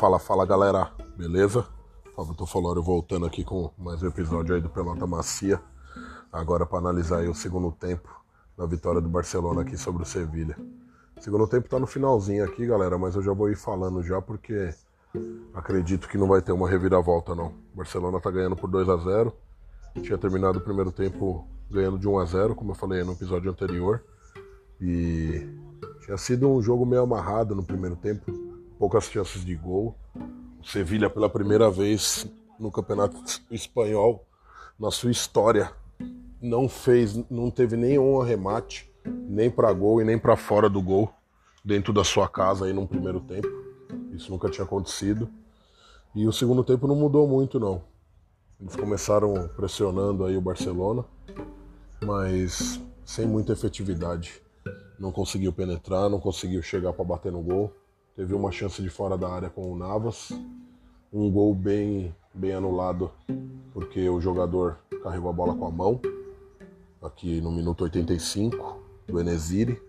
Fala, fala galera, beleza? Fábio Tofolório voltando aqui com mais um episódio aí do Pelota Macia. Agora para analisar o segundo tempo da vitória do Barcelona aqui sobre o Sevilha. Segundo tempo tá no finalzinho aqui, galera, mas eu já vou ir falando já porque acredito que não vai ter uma reviravolta não. O Barcelona tá ganhando por 2 a 0. Tinha terminado o primeiro tempo ganhando de 1 a 0, como eu falei no episódio anterior. E tinha sido um jogo meio amarrado no primeiro tempo, poucas chances de gol. O Sevilha pela primeira vez no Campeonato Espanhol na sua história não fez, não teve nenhum arremate, nem para gol e nem para fora do gol dentro da sua casa aí no primeiro tempo. Isso nunca tinha acontecido. E o segundo tempo não mudou muito não. Eles começaram pressionando aí o Barcelona, mas sem muita efetividade. Não conseguiu penetrar, não conseguiu chegar para bater no gol. Teve uma chance de fora da área com o Navas. Um gol bem, bem anulado, porque o jogador carregou a bola com a mão. Aqui no minuto 85, do Enesiri.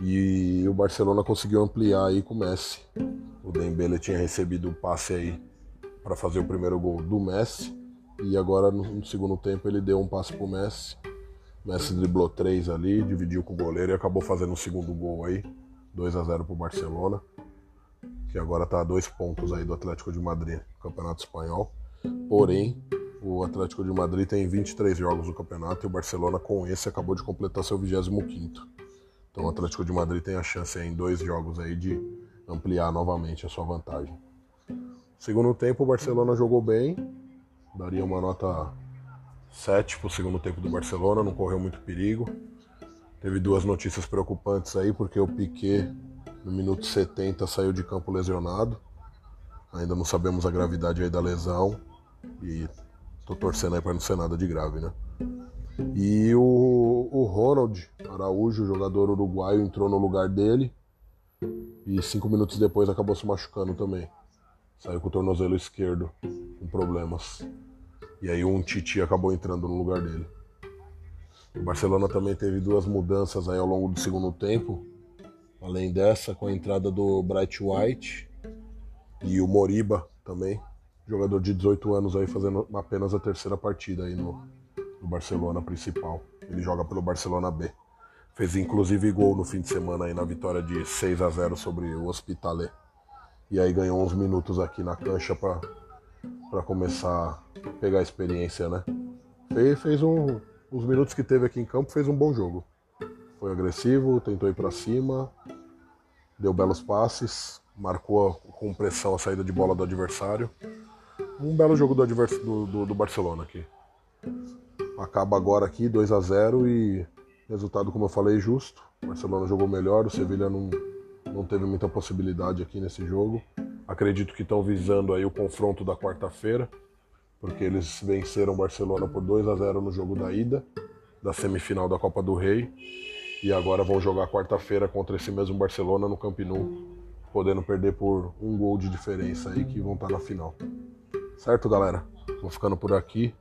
E o Barcelona conseguiu ampliar aí com o Messi. O Dembele tinha recebido o passe aí para fazer o primeiro gol do Messi. E agora no segundo tempo ele deu um passe pro Messi. Messi driblou três ali, dividiu com o goleiro e acabou fazendo o segundo gol aí. 2 a 0 para o Barcelona, que agora está a dois pontos aí do Atlético de Madrid no Campeonato Espanhol. Porém, o Atlético de Madrid tem 23 jogos no campeonato e o Barcelona com esse acabou de completar seu 25º. Então o Atlético de Madrid tem a chance em dois jogos aí de ampliar novamente a sua vantagem. Segundo tempo, o Barcelona jogou bem, daria uma nota 7 para o segundo tempo do Barcelona, não correu muito perigo. Teve duas notícias preocupantes aí, porque o Piquet, no minuto 70, saiu de campo lesionado. Ainda não sabemos a gravidade aí da lesão. E tô torcendo aí para não ser nada de grave, né? E o, o Ronald Araújo, jogador uruguaio, entrou no lugar dele. E cinco minutos depois acabou se machucando também. Saiu com o tornozelo esquerdo, com problemas. E aí um Titi acabou entrando no lugar dele. O Barcelona também teve duas mudanças aí ao longo do segundo tempo. Além dessa, com a entrada do Bright White e o Moriba também, jogador de 18 anos aí fazendo apenas a terceira partida aí no, no Barcelona principal. Ele joga pelo Barcelona B. Fez inclusive gol no fim de semana aí na vitória de 6 a 0 sobre o Hospitalet. E aí ganhou uns minutos aqui na cancha para começar a pegar a experiência, né? Fez, fez um, os minutos que teve aqui em campo, fez um bom jogo. Foi agressivo, tentou ir para cima, deu belos passes, marcou com pressão a saída de bola do adversário. Um belo jogo do, do, do, do Barcelona aqui. Acaba agora aqui 2 a 0 e resultado, como eu falei, justo. O Barcelona jogou melhor, o Sevilha não, não teve muita possibilidade aqui nesse jogo. Acredito que estão visando aí o confronto da quarta-feira porque eles venceram o Barcelona por 2 a 0 no jogo da ida, da semifinal da Copa do Rei, e agora vão jogar quarta-feira contra esse mesmo Barcelona no Camp Nou, podendo perder por um gol de diferença aí que vão estar na final. Certo, galera? Vou ficando por aqui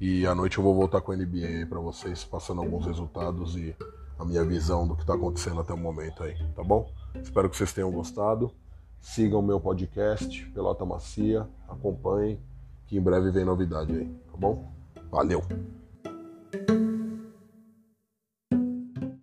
e à noite eu vou voltar com a NBA aí para vocês, passando alguns resultados e a minha visão do que está acontecendo até o momento aí, tá bom? Espero que vocês tenham gostado. Sigam meu podcast, Pelota Macia, acompanhem que em breve vem novidade aí, tá bom? Valeu!